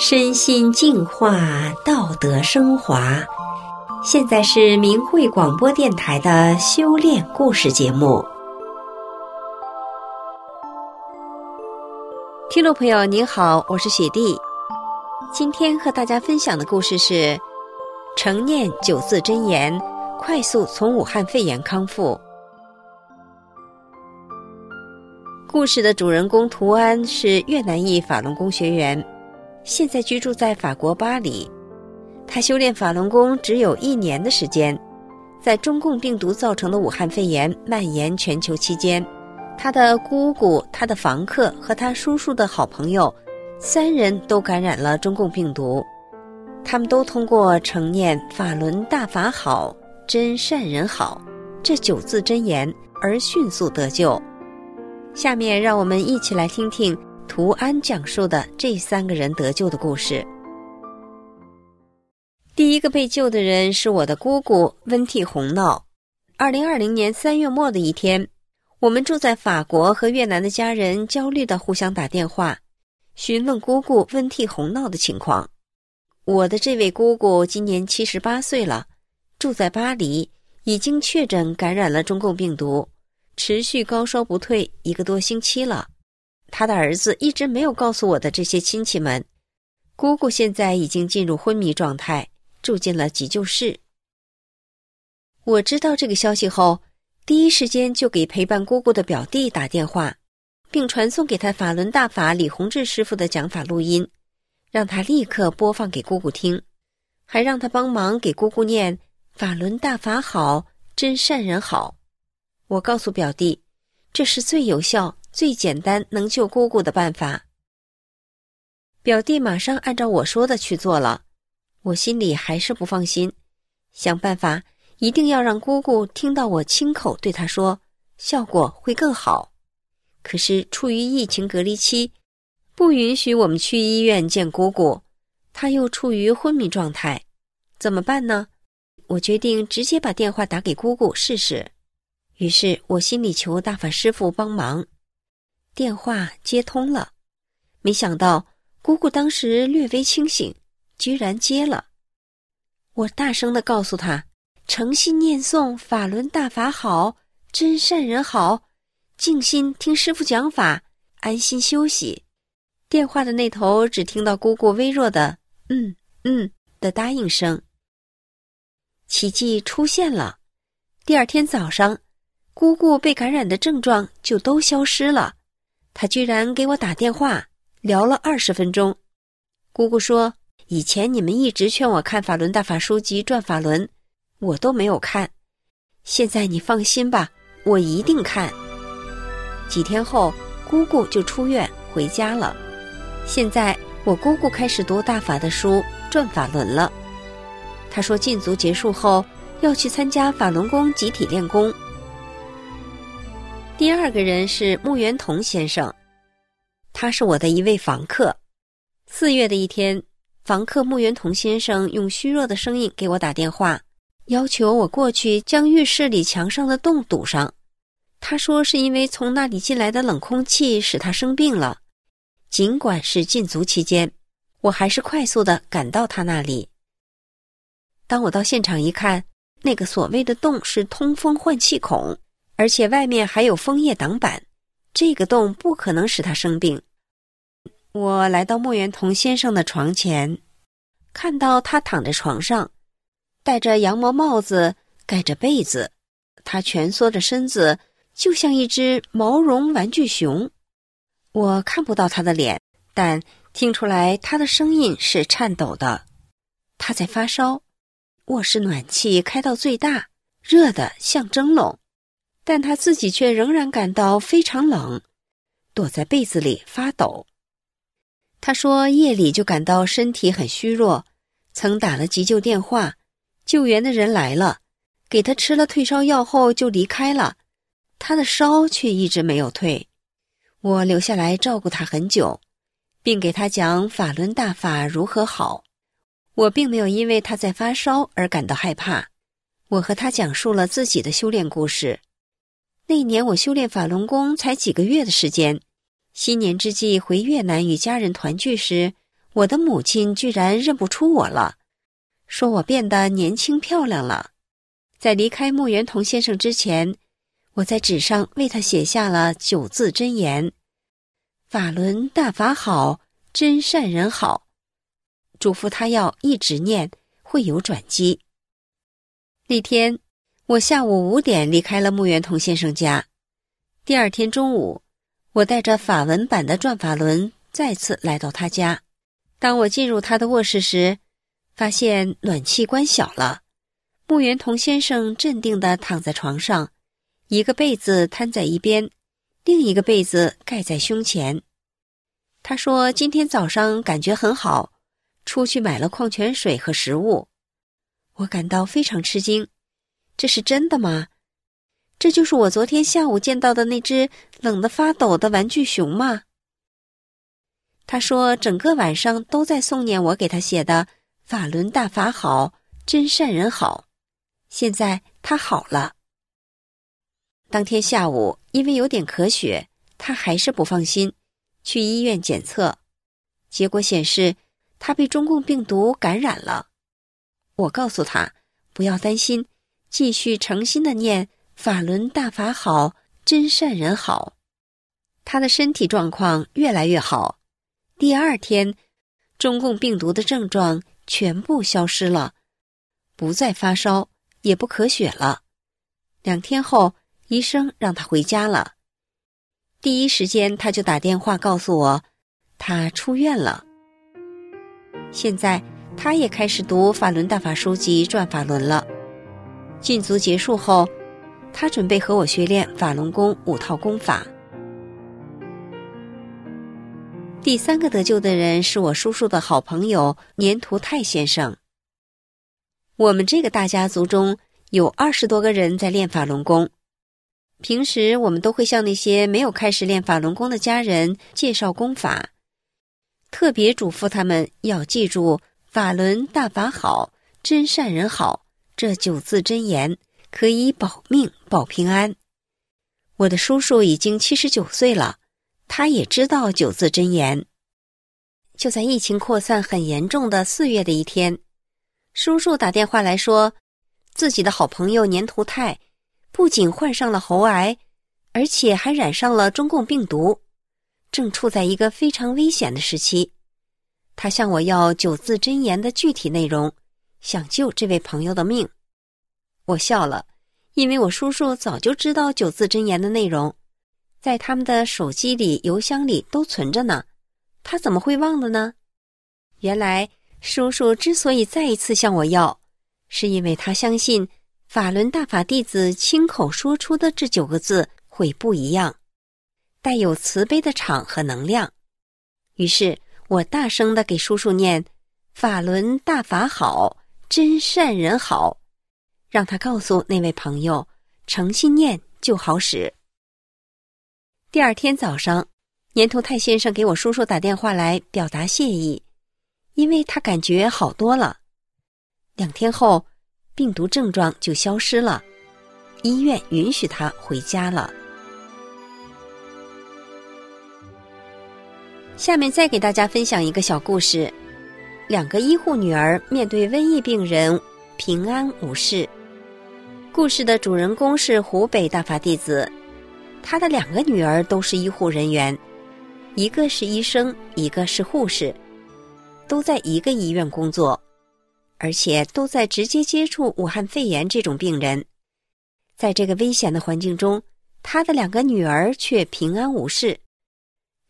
身心净化，道德升华。现在是明慧广播电台的修炼故事节目。听众朋友，您好，我是雪弟。今天和大家分享的故事是：成念九字真言，快速从武汉肺炎康复。故事的主人公图安是越南裔法轮功学员，现在居住在法国巴黎。他修炼法轮功只有一年的时间，在中共病毒造成的武汉肺炎蔓延全球期间，他的姑姑、他的房客和他叔叔的好朋友，三人都感染了中共病毒。他们都通过承念“法轮大法好，真善人好”这九字真言而迅速得救。下面让我们一起来听听图安讲述的这三个人得救的故事。第一个被救的人是我的姑姑温蒂红闹。二零二零年三月末的一天，我们住在法国和越南的家人焦虑的互相打电话，询问姑姑温蒂红闹的情况。我的这位姑姑今年七十八岁了，住在巴黎，已经确诊感染了中共病毒。持续高烧不退一个多星期了，他的儿子一直没有告诉我的这些亲戚们，姑姑现在已经进入昏迷状态，住进了急救室。我知道这个消息后，第一时间就给陪伴姑姑的表弟打电话，并传送给他法轮大法李洪志师傅的讲法录音，让他立刻播放给姑姑听，还让他帮忙给姑姑念“法轮大法好，真善人好”。我告诉表弟，这是最有效、最简单能救姑姑的办法。表弟马上按照我说的去做了，我心里还是不放心，想办法一定要让姑姑听到我亲口对她说，效果会更好。可是处于疫情隔离期，不允许我们去医院见姑姑，她又处于昏迷状态，怎么办呢？我决定直接把电话打给姑姑试试。于是我心里求大法师父帮忙，电话接通了，没想到姑姑当时略微清醒，居然接了。我大声的告诉他：“诚心念诵法轮大法好，真善人好，静心听师傅讲法，安心休息。”电话的那头只听到姑姑微弱的“嗯嗯”的答应声。奇迹出现了，第二天早上。姑姑被感染的症状就都消失了，他居然给我打电话聊了二十分钟。姑姑说：“以前你们一直劝我看法轮大法书籍转法轮，我都没有看。现在你放心吧，我一定看。”几天后，姑姑就出院回家了。现在我姑姑开始读大法的书转法轮了。她说禁足结束后要去参加法轮功集体练功。第二个人是穆元同先生，他是我的一位房客。四月的一天，房客穆元同先生用虚弱的声音给我打电话，要求我过去将浴室里墙上的洞堵上。他说是因为从那里进来的冷空气使他生病了。尽管是禁足期间，我还是快速的赶到他那里。当我到现场一看，那个所谓的洞是通风换气孔。而且外面还有枫叶挡板，这个洞不可能使他生病。我来到莫元同先生的床前，看到他躺在床上，戴着羊毛帽子，盖着被子，他蜷缩着身子，就像一只毛绒玩具熊。我看不到他的脸，但听出来他的声音是颤抖的。他在发烧，卧室暖气开到最大，热得像蒸笼。但他自己却仍然感到非常冷，躲在被子里发抖。他说夜里就感到身体很虚弱，曾打了急救电话，救援的人来了，给他吃了退烧药后就离开了，他的烧却一直没有退。我留下来照顾他很久，并给他讲法轮大法如何好。我并没有因为他在发烧而感到害怕，我和他讲述了自己的修炼故事。那年我修炼法轮功才几个月的时间，新年之际回越南与家人团聚时，我的母亲居然认不出我了，说我变得年轻漂亮了。在离开穆元同先生之前，我在纸上为他写下了九字真言：“法轮大法好，真善人好。”嘱咐他要一直念，会有转机。那天，我下午五点离开了穆元同先生家。第二天中午，我带着法文版的转法轮再次来到他家。当我进入他的卧室时，发现暖气关小了。穆元同先生镇定地躺在床上，一个被子摊在一边，另一个被子盖在胸前。他说：“今天早上感觉很好，出去买了矿泉水和食物。”我感到非常吃惊，这是真的吗？这就是我昨天下午见到的那只冷得发抖的玩具熊吗？他说：“整个晚上都在诵念我给他写的‘法轮大法好，真善人好’。现在他好了。当天下午，因为有点咳血，他还是不放心，去医院检测，结果显示他被中共病毒感染了。我告诉他不要担心，继续诚心的念‘法轮大法好，真善人好’。他的身体状况越来越好。”第二天，中共病毒的症状全部消失了，不再发烧，也不咳血了。两天后，医生让他回家了。第一时间，他就打电话告诉我，他出院了。现在，他也开始读《法轮大法书籍转法轮》了。禁足结束后，他准备和我学练法轮功五套功法。第三个得救的人是我叔叔的好朋友年图泰先生。我们这个大家族中有二十多个人在练法轮功，平时我们都会向那些没有开始练法轮功的家人介绍功法，特别嘱咐他们要记住“法轮大法好，真善人好”这九字真言，可以保命保平安。我的叔叔已经七十九岁了。他也知道九字真言。就在疫情扩散很严重的四月的一天，叔叔打电话来说，自己的好朋友年图泰不仅患上了喉癌，而且还染上了中共病毒，正处在一个非常危险的时期。他向我要九字真言的具体内容，想救这位朋友的命。我笑了，因为我叔叔早就知道九字真言的内容。在他们的手机里、邮箱里都存着呢，他怎么会忘了呢？原来叔叔之所以再一次向我要，是因为他相信法轮大法弟子亲口说出的这九个字会不一样，带有慈悲的场和能量。于是我大声的给叔叔念“法轮大法好，真善人好”，让他告诉那位朋友，诚心念就好使。第二天早上，年头泰先生给我叔叔打电话来表达谢意，因为他感觉好多了。两天后，病毒症状就消失了，医院允许他回家了。下面再给大家分享一个小故事：两个医护女儿面对瘟疫病人平安无事。故事的主人公是湖北大法弟子。他的两个女儿都是医护人员，一个是医生，一个是护士，都在一个医院工作，而且都在直接接触武汉肺炎这种病人。在这个危险的环境中，他的两个女儿却平安无事。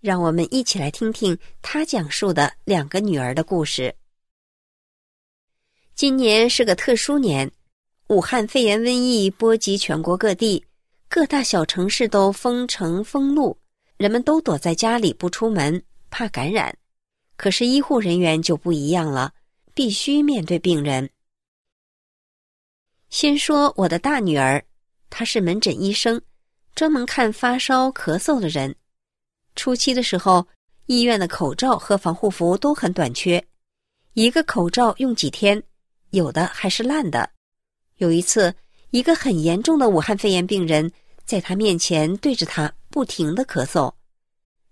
让我们一起来听听他讲述的两个女儿的故事。今年是个特殊年，武汉肺炎瘟疫波及全国各地。各大小城市都封城封路，人们都躲在家里不出门，怕感染。可是医护人员就不一样了，必须面对病人。先说我的大女儿，她是门诊医生，专门看发烧、咳嗽的人。初期的时候，医院的口罩和防护服都很短缺，一个口罩用几天，有的还是烂的。有一次。一个很严重的武汉肺炎病人在他面前对着他不停的咳嗽，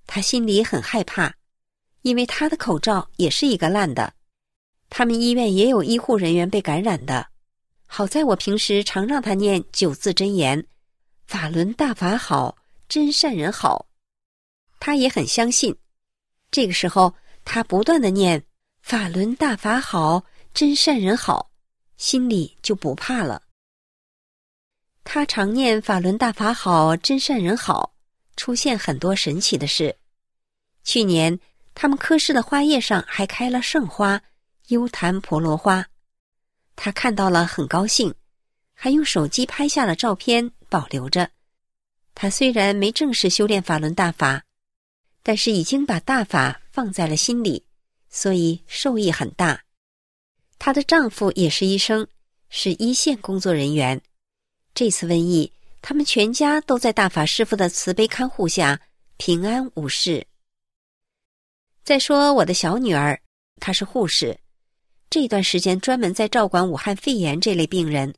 他心里很害怕，因为他的口罩也是一个烂的。他们医院也有医护人员被感染的。好在我平时常让他念九字真言：“法轮大法好，真善人好。”他也很相信。这个时候，他不断的念“法轮大法好，真善人好”，心里就不怕了。他常念“法轮大法好，真善人好”，出现很多神奇的事。去年，他们科室的花叶上还开了圣花——优昙婆罗花。他看到了，很高兴，还用手机拍下了照片，保留着。他虽然没正式修炼法轮大法，但是已经把大法放在了心里，所以受益很大。她的丈夫也是医生，是一线工作人员。这次瘟疫，他们全家都在大法师傅的慈悲看护下平安无事。再说我的小女儿，她是护士。这段时间专门在照管武汉肺炎这类病人，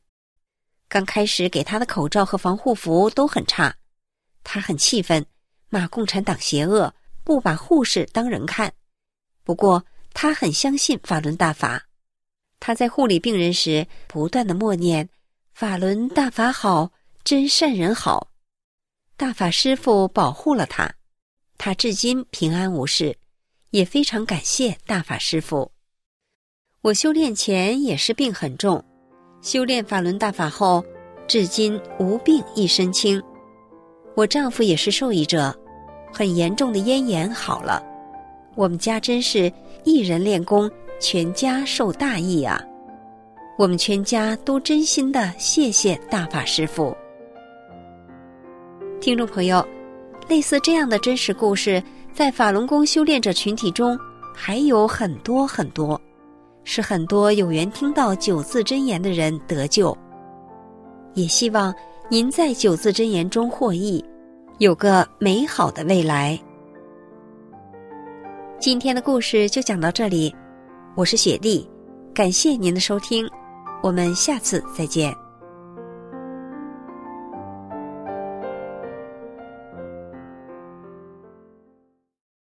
刚开始给她的口罩和防护服都很差，她很气愤，骂共产党邪恶，不把护士当人看。不过他很相信法轮大法，他在护理病人时不断的默念“法轮大法好，真善人好”，大法师父保护了他，他至今平安无事，也非常感谢大法师父。我修炼前也是病很重，修炼法轮大法后，至今无病一身轻。我丈夫也是受益者，很严重的咽炎好了。我们家真是一人练功，全家受大益啊！我们全家都真心的谢谢大法师父。听众朋友，类似这样的真实故事，在法轮功修炼者群体中还有很多很多。是很多有缘听到九字真言的人得救，也希望您在九字真言中获益，有个美好的未来。今天的故事就讲到这里，我是雪莉，感谢您的收听，我们下次再见。